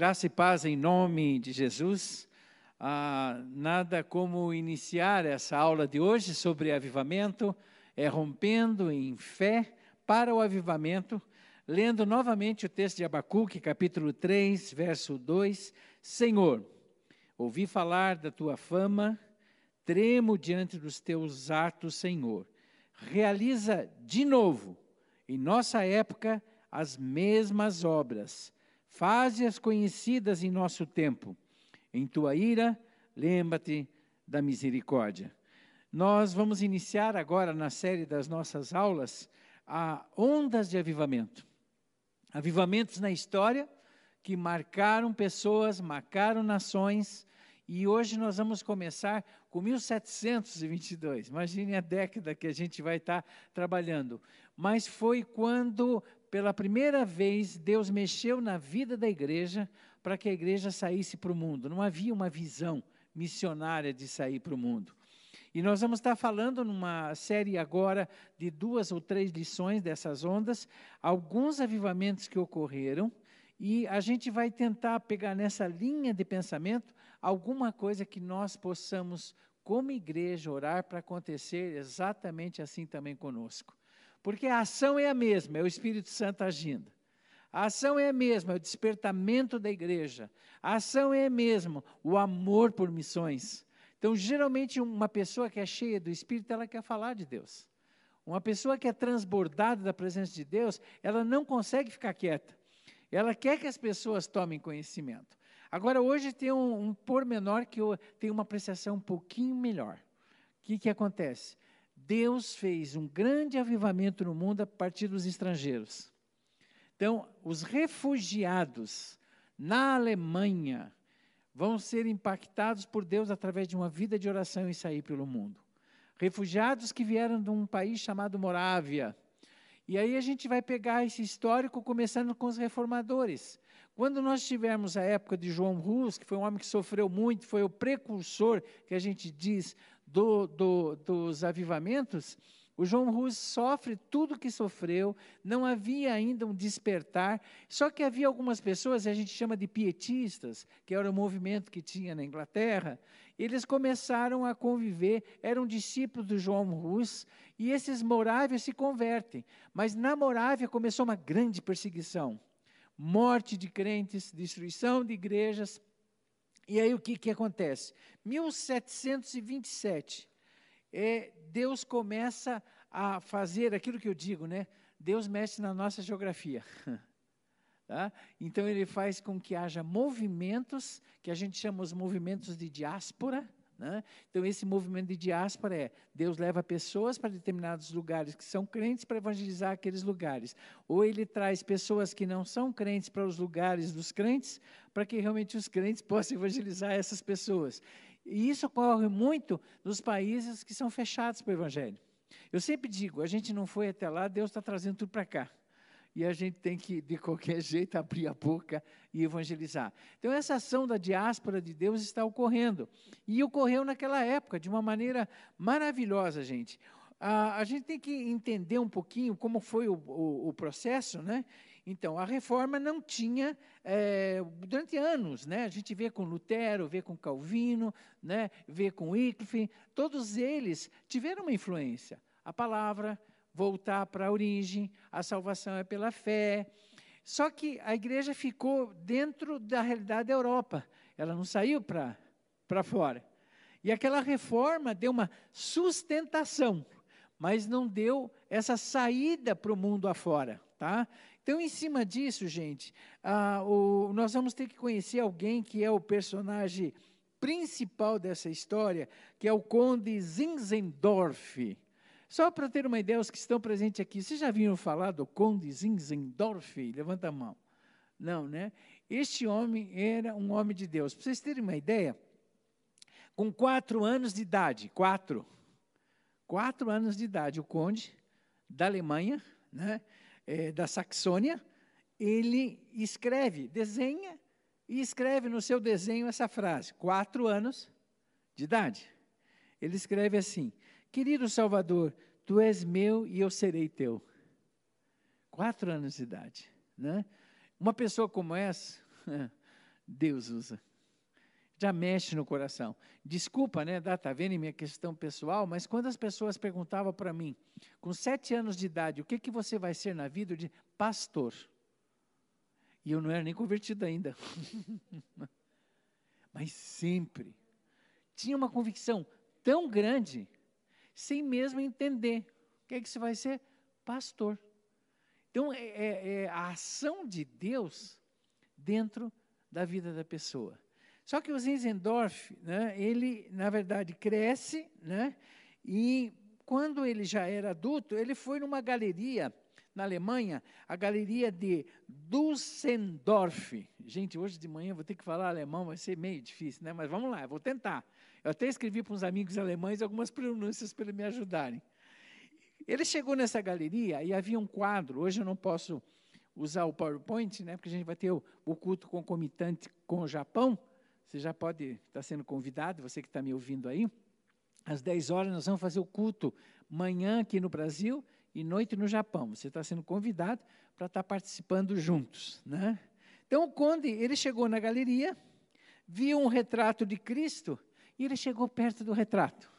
Graça e paz em nome de Jesus. Ah, nada como iniciar essa aula de hoje sobre avivamento, é rompendo em fé para o avivamento, lendo novamente o texto de Abacuque, capítulo 3, verso 2. Senhor, ouvi falar da tua fama, tremo diante dos teus atos, Senhor. Realiza de novo, em nossa época, as mesmas obras faze-as conhecidas em nosso tempo. Em tua ira, lembra-te da misericórdia. Nós vamos iniciar agora na série das nossas aulas a ondas de avivamento. Avivamentos na história que marcaram pessoas, marcaram nações, e hoje nós vamos começar com 1722. Imagine a década que a gente vai estar trabalhando. Mas foi quando pela primeira vez, Deus mexeu na vida da igreja para que a igreja saísse para o mundo. Não havia uma visão missionária de sair para o mundo. E nós vamos estar falando numa série agora de duas ou três lições dessas ondas, alguns avivamentos que ocorreram, e a gente vai tentar pegar nessa linha de pensamento alguma coisa que nós possamos, como igreja, orar para acontecer exatamente assim também conosco. Porque a ação é a mesma, é o Espírito Santo agindo. A ação é a mesma, é o despertamento da igreja. A ação é a mesma, o amor por missões. Então, geralmente, uma pessoa que é cheia do Espírito, ela quer falar de Deus. Uma pessoa que é transbordada da presença de Deus, ela não consegue ficar quieta. Ela quer que as pessoas tomem conhecimento. Agora, hoje tem um, um pormenor que eu tenho uma apreciação um pouquinho melhor. O que, que acontece? Deus fez um grande avivamento no mundo a partir dos estrangeiros. Então, os refugiados na Alemanha vão ser impactados por Deus através de uma vida de oração e sair pelo mundo. Refugiados que vieram de um país chamado Morávia. E aí a gente vai pegar esse histórico começando com os reformadores. Quando nós tivermos a época de João Rus, que foi um homem que sofreu muito, foi o precursor, que a gente diz, do, do, dos avivamentos, o João Rus sofre tudo que sofreu, não havia ainda um despertar, só que havia algumas pessoas, a gente chama de pietistas, que era o movimento que tinha na Inglaterra, eles começaram a conviver, eram discípulos do João Rus, e esses morávios se convertem. Mas na Morávia começou uma grande perseguição, morte de crentes, destruição de igrejas, e aí o que, que acontece? 1727, é, Deus começa a fazer aquilo que eu digo, né? Deus mexe na nossa geografia. Tá? Então ele faz com que haja movimentos, que a gente chama os movimentos de diáspora, né? Então, esse movimento de diáspora é Deus leva pessoas para determinados lugares que são crentes para evangelizar aqueles lugares. Ou ele traz pessoas que não são crentes para os lugares dos crentes, para que realmente os crentes possam evangelizar essas pessoas. E isso ocorre muito nos países que são fechados para o evangelho. Eu sempre digo, a gente não foi até lá, Deus está trazendo tudo para cá e a gente tem que, de qualquer jeito, abrir a boca e evangelizar. Então, essa ação da diáspora de Deus está ocorrendo. E ocorreu naquela época, de uma maneira maravilhosa, gente. Ah, a gente tem que entender um pouquinho como foi o, o, o processo, né? Então, a reforma não tinha, é, durante anos, né? A gente vê com Lutero, vê com Calvino, né? vê com Wycliffe, todos eles tiveram uma influência. A palavra, voltar para a origem, a salvação é pela fé. Só que a igreja ficou dentro da realidade da Europa, ela não saiu para fora. E aquela reforma deu uma sustentação, mas não deu essa saída para o mundo afora. Tá? Então, em cima disso, gente, ah, o, nós vamos ter que conhecer alguém que é o personagem principal dessa história, que é o Conde Zinzendorf. Só para ter uma ideia, os que estão presentes aqui, vocês já viram falar do Conde Zinzendorf? Levanta a mão. Não, né? Este homem era um homem de Deus. Para vocês terem uma ideia, com quatro anos de idade, quatro, quatro anos de idade, o conde da Alemanha, né, é, da Saxônia, ele escreve, desenha e escreve no seu desenho essa frase, quatro anos de idade. Ele escreve assim: Querido Salvador, tu és meu e eu serei teu. Quatro anos de idade. Né? Uma pessoa como essa Deus usa. Já mexe no coração. Desculpa, né, tá vendo minha questão pessoal, mas quando as pessoas perguntavam para mim, com sete anos de idade, o que, que você vai ser na vida? Eu disse, pastor. E eu não era nem convertido ainda. mas sempre tinha uma convicção tão grande, sem mesmo entender. O que é que você vai ser? Pastor. Então, é, é, é a ação de Deus dentro da vida da pessoa. Só que o Zinzendorf, né, ele, na verdade, cresce, né, e quando ele já era adulto, ele foi numa galeria na Alemanha, a galeria de Düsseldorf. Gente, hoje de manhã vou ter que falar alemão, vai ser meio difícil, né? Mas vamos lá, vou tentar. Eu até escrevi para uns amigos alemães algumas pronúncias para me ajudarem. Ele chegou nessa galeria e havia um quadro. Hoje eu não posso usar o PowerPoint, né? Porque a gente vai ter o, o culto concomitante com o Japão. Você já pode estar tá sendo convidado, você que está me ouvindo aí. Às 10 horas nós vamos fazer o culto manhã aqui no Brasil e noite no Japão. Você está sendo convidado para estar tá participando juntos, né? Então o conde, ele chegou na galeria, viu um retrato de Cristo e ele chegou perto do retrato.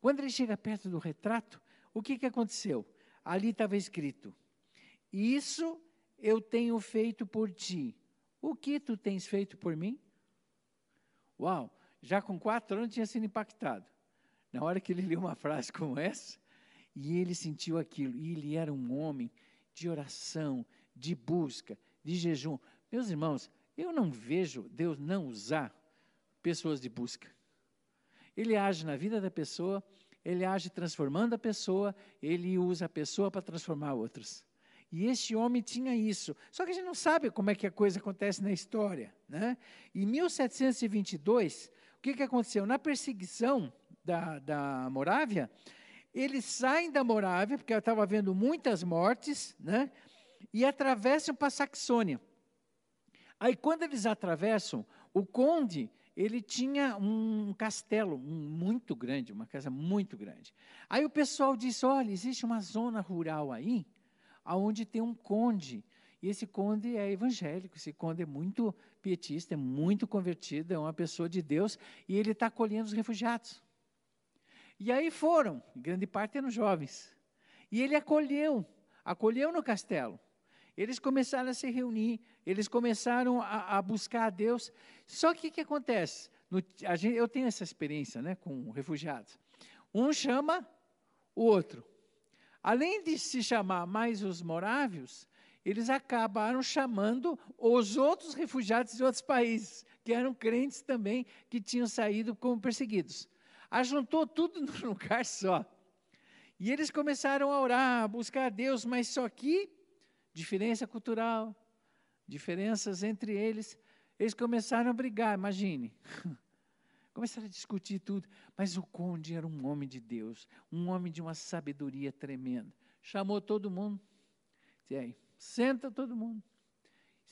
Quando ele chega perto do retrato, o que, que aconteceu? Ali estava escrito: Isso eu tenho feito por ti. O que tu tens feito por mim? Uau, já com quatro anos tinha sido impactado. Na hora que ele leu uma frase como essa, e ele sentiu aquilo, e ele era um homem de oração, de busca, de jejum. Meus irmãos, eu não vejo Deus não usar pessoas de busca. Ele age na vida da pessoa, ele age transformando a pessoa, ele usa a pessoa para transformar outros. E este homem tinha isso. Só que a gente não sabe como é que a coisa acontece na história. Né? Em 1722, o que, que aconteceu? Na perseguição da, da Morávia, eles saem da Morávia, porque estava havendo muitas mortes, né? e atravessam para a Saxônia. Aí, quando eles atravessam, o conde ele tinha um castelo muito grande, uma casa muito grande. Aí o pessoal disse: olha, existe uma zona rural aí, aonde tem um conde. E esse conde é evangélico, esse conde é muito pietista, é muito convertido, é uma pessoa de Deus, e ele está acolhendo os refugiados. E aí foram, grande parte eram jovens. E ele acolheu, acolheu no castelo. Eles começaram a se reunir, eles começaram a, a buscar a Deus. Só que o que acontece? No, gente, eu tenho essa experiência né, com refugiados. Um chama o outro. Além de se chamar mais os morávios, eles acabaram chamando os outros refugiados de outros países, que eram crentes também, que tinham saído como perseguidos. Ajuntou tudo num lugar só. E eles começaram a orar, a buscar a Deus, mas só que diferença cultural, diferenças entre eles. Eles começaram a brigar, imagine. Começaram a discutir tudo. Mas o conde era um homem de Deus, um homem de uma sabedoria tremenda. Chamou todo mundo. E aí, senta todo mundo.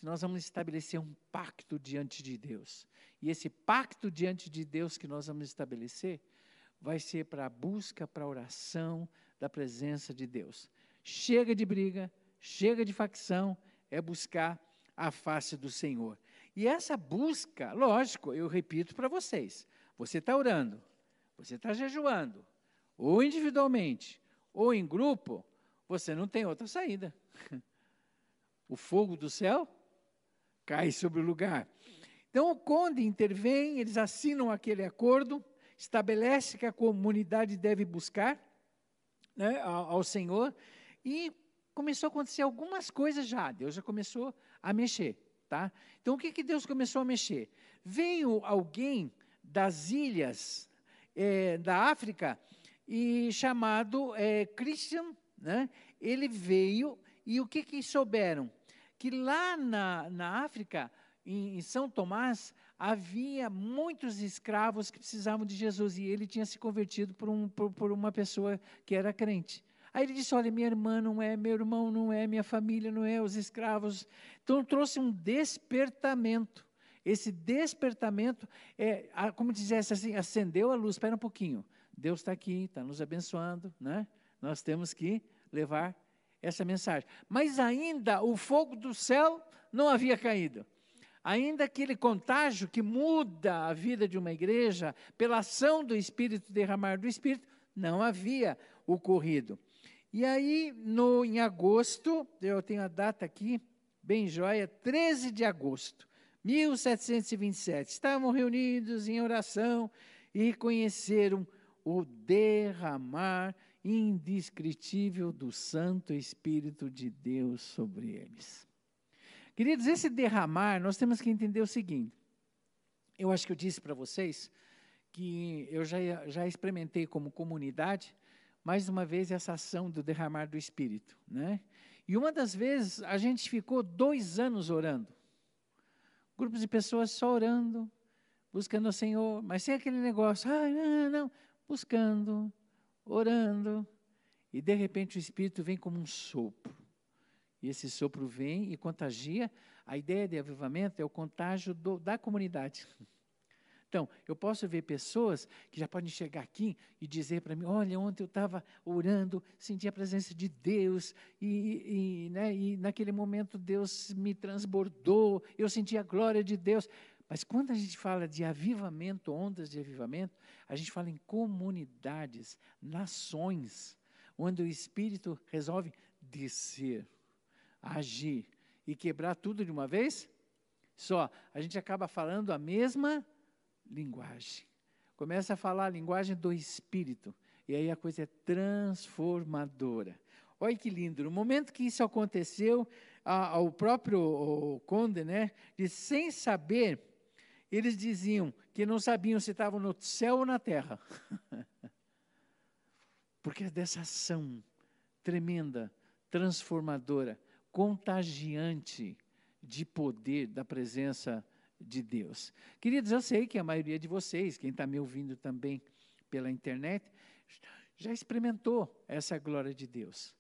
Nós vamos estabelecer um pacto diante de Deus. E esse pacto diante de Deus que nós vamos estabelecer vai ser para a busca, para a oração da presença de Deus. Chega de briga, chega de facção, é buscar a face do Senhor. E essa busca, lógico, eu repito para vocês: você está orando, você está jejuando, ou individualmente, ou em grupo, você não tem outra saída. O fogo do céu cai sobre o lugar. Então o conde intervém, eles assinam aquele acordo, estabelece que a comunidade deve buscar né, ao, ao Senhor, e começou a acontecer algumas coisas já. Deus já começou a mexer, tá? Então o que, que Deus começou a mexer? Veio alguém das ilhas é, da África e chamado é, Christian, né? Ele veio e o que que souberam? Que lá na, na África, em, em São Tomás, havia muitos escravos que precisavam de Jesus e ele tinha se convertido por, um, por, por uma pessoa que era crente. Aí ele disse: Olha, minha irmã não é, meu irmão não é, minha família não é, os escravos. Então trouxe um despertamento. Esse despertamento, é, como dissesse assim, acendeu a luz. Espera um pouquinho. Deus está aqui, está nos abençoando, né? Nós temos que levar essa mensagem. Mas ainda o fogo do céu não havia caído. ainda aquele contágio que muda a vida de uma igreja pela ação do Espírito, derramar do Espírito, não havia ocorrido. E aí, no, em agosto, eu tenho a data aqui, bem joia, 13 de agosto, 1727, estavam reunidos em oração e conheceram o derramar indescritível do Santo Espírito de Deus sobre eles. Queridos, esse derramar, nós temos que entender o seguinte. Eu acho que eu disse para vocês que eu já, já experimentei como comunidade, mais uma vez, essa ação do derramar do Espírito. Né? E uma das vezes a gente ficou dois anos orando. Grupos de pessoas só orando, buscando o Senhor, mas sem aquele negócio, ah, não, não, buscando, orando, e de repente o Espírito vem como um sopro. E esse sopro vem e contagia. A ideia de avivamento é o contágio do, da comunidade. Então, eu posso ver pessoas que já podem chegar aqui e dizer para mim: olha, ontem eu estava orando, senti a presença de Deus, e, e, né, e naquele momento Deus me transbordou, eu senti a glória de Deus. Mas quando a gente fala de avivamento, ondas de avivamento, a gente fala em comunidades, nações, onde o Espírito resolve descer, agir e quebrar tudo de uma vez só. A gente acaba falando a mesma linguagem. Começa a falar a linguagem do Espírito. E aí a coisa é transformadora. Olha que lindo. No momento que isso aconteceu, a, o próprio o Conde, né, disse, sem saber, eles diziam que não sabiam se estavam no céu ou na terra. Porque é dessa ação tremenda, transformadora, contagiante de poder da presença de Deus. Queridos, eu sei que a maioria de vocês, quem está me ouvindo também pela internet, já experimentou essa glória de Deus.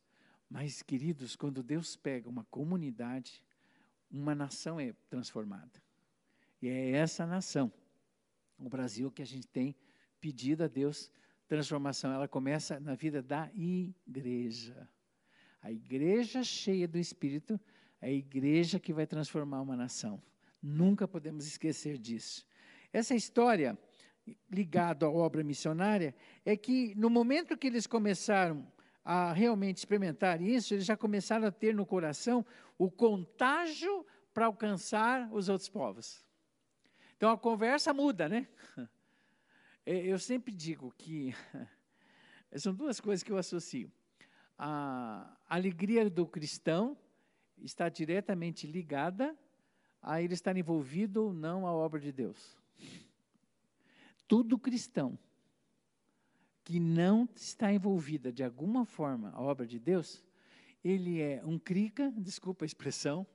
Mas, queridos, quando Deus pega uma comunidade, uma nação é transformada. E é essa nação, o Brasil, que a gente tem pedido a Deus transformação. Ela começa na vida da igreja. A igreja cheia do Espírito é a igreja que vai transformar uma nação. Nunca podemos esquecer disso. Essa história ligada à obra missionária é que no momento que eles começaram a realmente experimentar isso, eles já começaram a ter no coração o contágio para alcançar os outros povos. Então a conversa muda, né? É, eu sempre digo que são duas coisas que eu associo. A alegria do cristão está diretamente ligada a ele estar envolvido ou não a obra de Deus. Tudo cristão que não está envolvida de alguma forma a obra de Deus, ele é um crica, desculpa a expressão,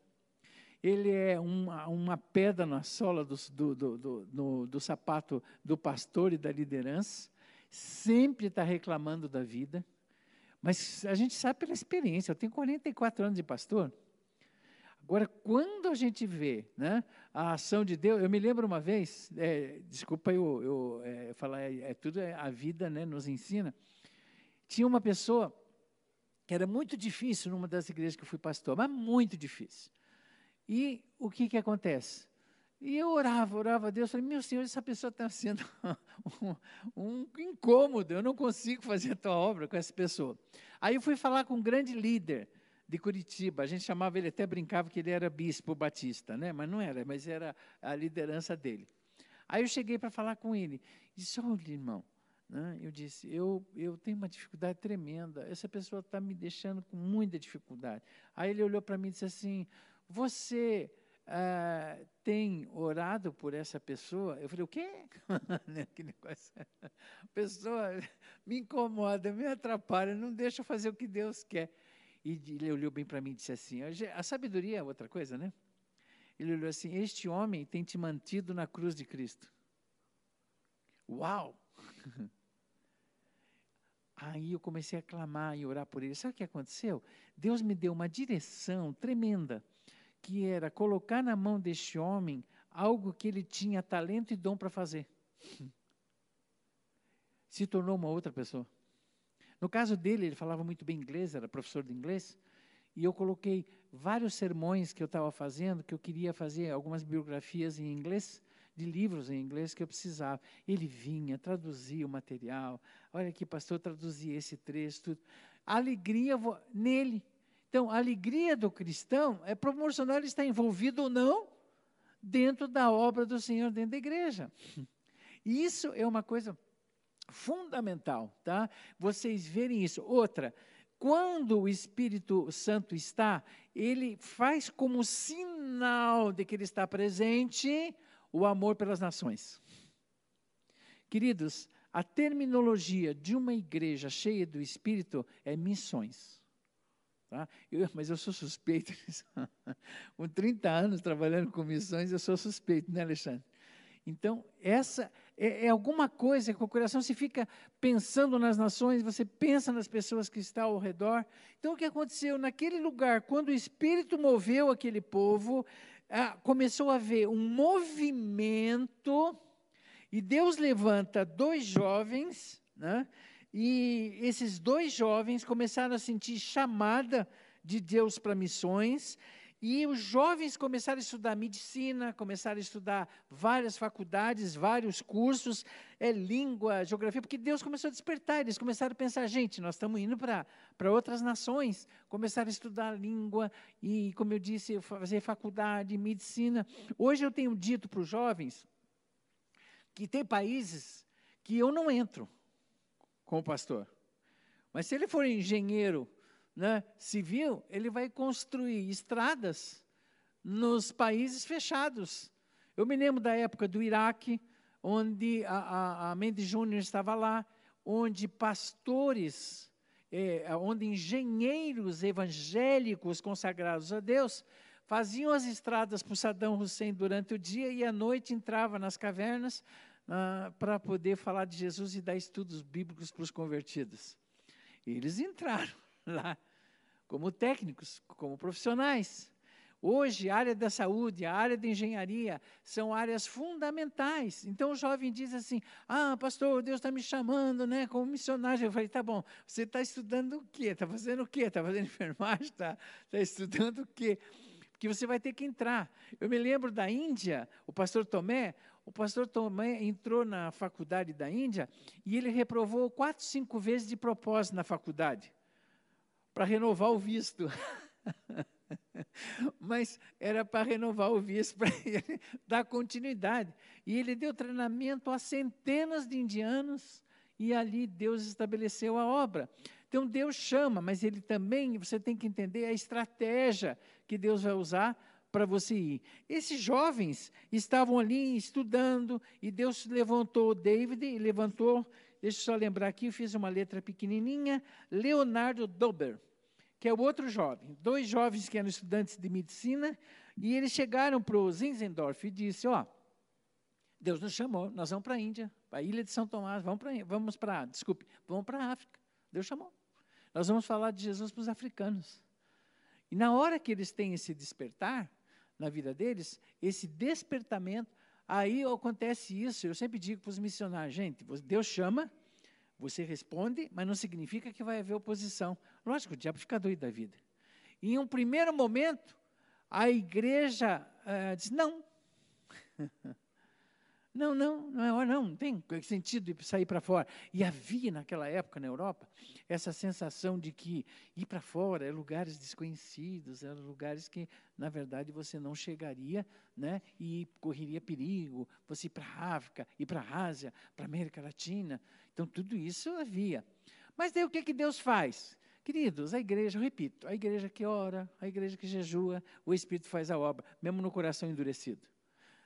ele é uma, uma pedra na sola do, do, do, do, do sapato do pastor e da liderança, sempre está reclamando da vida, mas a gente sabe pela experiência, eu tenho 44 anos de pastor, Agora, quando a gente vê né, a ação de Deus, eu me lembro uma vez, é, desculpa eu, eu é, falar, é, é tudo é, a vida né, nos ensina. Tinha uma pessoa que era muito difícil numa das igrejas que eu fui pastor, mas muito difícil. E o que, que acontece? E eu orava, orava a Deus, falei, meu Senhor, essa pessoa está sendo um, um, incômodo, eu não consigo fazer a tua obra com essa pessoa. Aí eu fui falar com um grande líder, de Curitiba. A gente chamava ele, até brincava que ele era bispo batista, né? mas não era, mas era a liderança dele. Aí eu cheguei para falar com ele, disse, olha irmão, né? eu disse, eu, eu tenho uma dificuldade tremenda, essa pessoa está me deixando com muita dificuldade. Aí ele olhou para mim e disse assim, você ah, tem orado por essa pessoa? Eu falei, o quê? Né, que negócio. A pessoa me incomoda, me atrapalha, não deixa eu fazer o que Deus quer. E ele olhou bem para mim e disse assim: a sabedoria é outra coisa, né? Ele olhou assim: Este homem tem te mantido na cruz de Cristo. Uau! Aí eu comecei a clamar e orar por ele. Sabe o que aconteceu? Deus me deu uma direção tremenda, que era colocar na mão deste homem algo que ele tinha talento e dom para fazer. Se tornou uma outra pessoa. No caso dele, ele falava muito bem inglês, era professor de inglês, e eu coloquei vários sermões que eu estava fazendo, que eu queria fazer algumas biografias em inglês, de livros em inglês que eu precisava. Ele vinha, traduzia o material. Olha aqui, pastor, traduzi esse trecho. Tudo. Alegria nele. Então, a alegria do cristão é proporcional ele estar envolvido ou não dentro da obra do Senhor, dentro da igreja. Isso é uma coisa fundamental, tá? Vocês verem isso. Outra, quando o Espírito Santo está, ele faz como sinal de que ele está presente o amor pelas nações. Queridos, a terminologia de uma igreja cheia do Espírito é missões. Tá? Eu, mas eu sou suspeito. com 30 anos trabalhando com missões, eu sou suspeito, né, Alexandre? Então, essa é, é, alguma coisa que o coração se fica pensando nas nações, você pensa nas pessoas que estão ao redor. Então, o que aconteceu? Naquele lugar, quando o Espírito moveu aquele povo, ah, começou a haver um movimento, e Deus levanta dois jovens, né? e esses dois jovens começaram a sentir chamada de Deus para missões, e os jovens começaram a estudar medicina, começaram a estudar várias faculdades, vários cursos, é, língua, geografia, porque Deus começou a despertar. Eles começaram a pensar, gente, nós estamos indo para outras nações. Começaram a estudar língua e, como eu disse, fazer faculdade, medicina. Hoje eu tenho dito para os jovens que tem países que eu não entro como pastor. Mas se ele for engenheiro né, civil, ele vai construir estradas nos países fechados. Eu me lembro da época do Iraque, onde a, a, a Mendes Júnior estava lá, onde pastores, é, onde engenheiros evangélicos consagrados a Deus faziam as estradas para o Saddam Hussein durante o dia e à noite entrava nas cavernas ah, para poder falar de Jesus e dar estudos bíblicos para os convertidos. Eles entraram lá como técnicos, como profissionais. Hoje, a área da saúde, a área da engenharia são áreas fundamentais. Então, o jovem diz assim: Ah, pastor, Deus está me chamando né, como missionário. Eu falei: Tá bom, você está estudando o quê? Está fazendo o quê? Está fazendo enfermagem? Está tá estudando o quê? Porque você vai ter que entrar. Eu me lembro da Índia, o pastor Tomé. O pastor Tomé entrou na faculdade da Índia e ele reprovou quatro, cinco vezes de propósito na faculdade para renovar o visto. Mas era para renovar o visto, para ele dar continuidade. E ele deu treinamento a centenas de indianos, e ali Deus estabeleceu a obra. Então Deus chama, mas ele também, você tem que entender a estratégia que Deus vai usar para você ir. Esses jovens estavam ali estudando, e Deus levantou David, e levantou Deixa eu só lembrar aqui, eu fiz uma letra pequenininha, Leonardo Dober, que é o outro jovem. Dois jovens que eram estudantes de medicina, e eles chegaram para o Zinzendorf e disse, ó, Deus nos chamou, nós vamos para a Índia, para a ilha de São Tomás, vamos para, vamos para, desculpe, vamos para a África. Deus chamou. Nós vamos falar de Jesus para os africanos. E na hora que eles têm esse despertar na vida deles, esse despertamento Aí acontece isso, eu sempre digo para os missionários, gente, Deus chama, você responde, mas não significa que vai haver oposição. Lógico, o diabo fica doido da vida. E em um primeiro momento, a igreja uh, diz, não. Não, não, não, é não, não tem sentido de sair para fora. E havia naquela época na Europa essa sensação de que ir para fora é lugares desconhecidos, eram lugares que, na verdade, você não chegaria né, e correria perigo. Você ir para a África, ir para a Ásia, para a América Latina. Então, tudo isso havia. Mas daí o que, que Deus faz? Queridos, a igreja, eu repito, a igreja que ora, a igreja que jejua, o Espírito faz a obra, mesmo no coração endurecido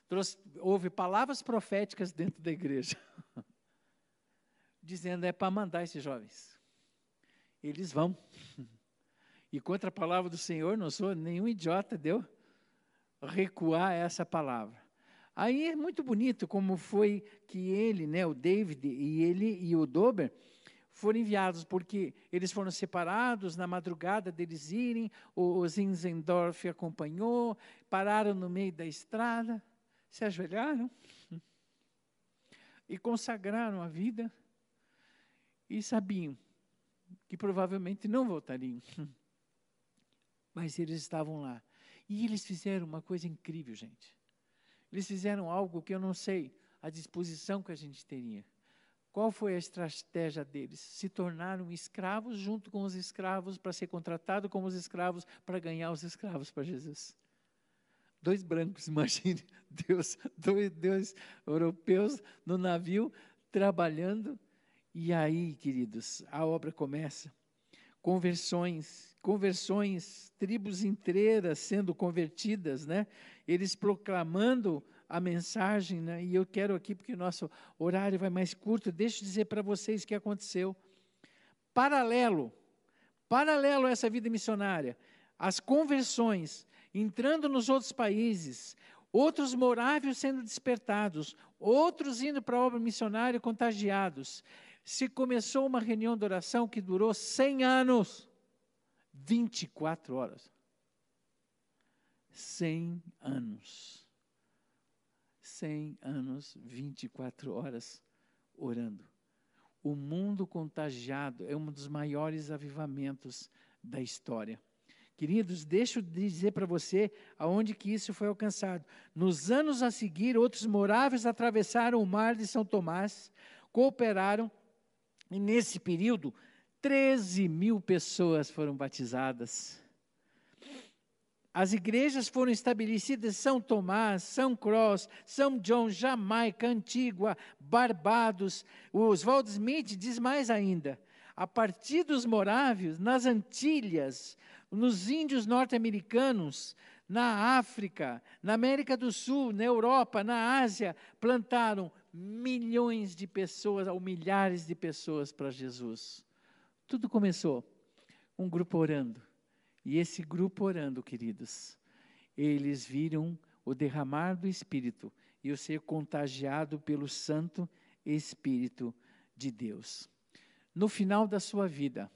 trouxe, houve palavras proféticas dentro da igreja, dizendo é para mandar esses jovens. Eles vão. E contra a palavra do Senhor, não sou nenhum idiota, deu recuar essa palavra. Aí é muito bonito como foi que ele, né, o David e ele e o Dober foram enviados, porque eles foram separados na madrugada deles irem, o Zinzendorf acompanhou, pararam no meio da estrada, se ajoelharam e consagraram a vida e sabiam que provavelmente não voltariam. Mas eles estavam lá. E eles fizeram uma coisa incrível, gente. Eles fizeram algo que eu não sei a disposição que a gente teria. Qual foi a estratégia deles? Se tornaram escravos junto com os escravos para ser contratado como os escravos para ganhar os escravos para Jesus. Dois brancos, imagine, Deus, dois, dois europeus no navio trabalhando. E aí, queridos, a obra começa. Conversões, conversões, tribos inteiras sendo convertidas, né? Eles proclamando a mensagem, né? e eu quero aqui, porque o nosso horário vai mais curto, deixa eu dizer para vocês o que aconteceu. Paralelo, paralelo a essa vida missionária, as conversões, entrando nos outros países, outros moráveis sendo despertados, outros indo para a obra missionária contagiados. Se começou uma reunião de oração que durou 100 anos, 24 horas. 100 anos. 100 anos, 24 horas orando. O mundo contagiado é um dos maiores avivamentos da história. Queridos, deixa eu dizer para você aonde que isso foi alcançado. Nos anos a seguir, outros moráveis atravessaram o mar de São Tomás, cooperaram, e nesse período, 13 mil pessoas foram batizadas. As igrejas foram estabelecidas em São Tomás, São Cross, São John, Jamaica, Antigua, Barbados. O Oswald Smith diz mais ainda. A partir dos morávios, nas Antilhas, nos índios norte-americanos, na África, na América do Sul, na Europa, na Ásia, plantaram milhões de pessoas, ou milhares de pessoas para Jesus. Tudo começou um grupo orando e esse grupo orando, queridos, eles viram o derramar do Espírito e o ser contagiado pelo Santo Espírito de Deus. No final da sua vida,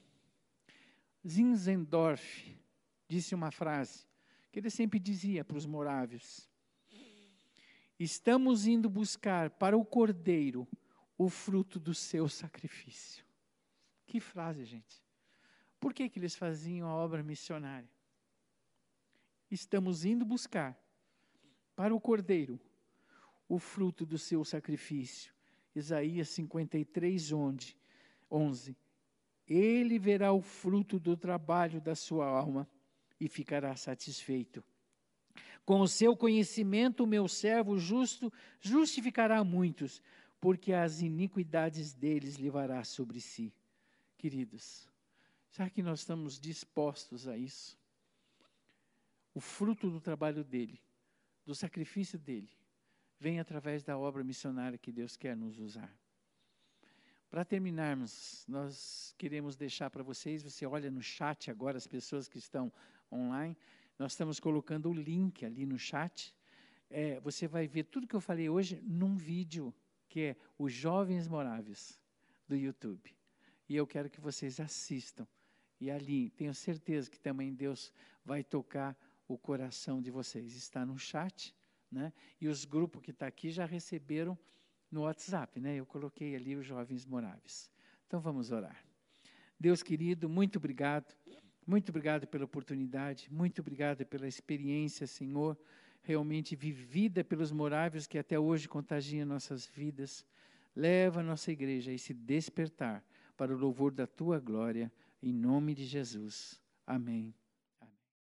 Zinzendorf disse uma frase que ele sempre dizia para os morávios: Estamos indo buscar para o cordeiro o fruto do seu sacrifício. Que frase, gente. Por que, que eles faziam a obra missionária? Estamos indo buscar para o Cordeiro o fruto do seu sacrifício. Isaías 53, onde, 11. Ele verá o fruto do trabalho da sua alma e ficará satisfeito. Com o seu conhecimento, o meu servo justo justificará muitos, porque as iniquidades deles levará sobre si. Queridos, Será que nós estamos dispostos a isso? O fruto do trabalho dele, do sacrifício dele, vem através da obra missionária que Deus quer nos usar. Para terminarmos, nós queremos deixar para vocês, você olha no chat agora, as pessoas que estão online, nós estamos colocando o link ali no chat. É, você vai ver tudo que eu falei hoje num vídeo, que é os Jovens Moráveis, do YouTube. E eu quero que vocês assistam e ali, tenho certeza que também Deus vai tocar o coração de vocês. Está no chat, né? E os grupos que estão tá aqui já receberam no WhatsApp, né? Eu coloquei ali os jovens moráveis. Então vamos orar. Deus querido, muito obrigado. Muito obrigado pela oportunidade, muito obrigado pela experiência, Senhor, realmente vivida pelos moráveis que até hoje contagiam nossas vidas. Leva a nossa igreja a esse despertar para o louvor da tua glória. Em nome de Jesus. Amém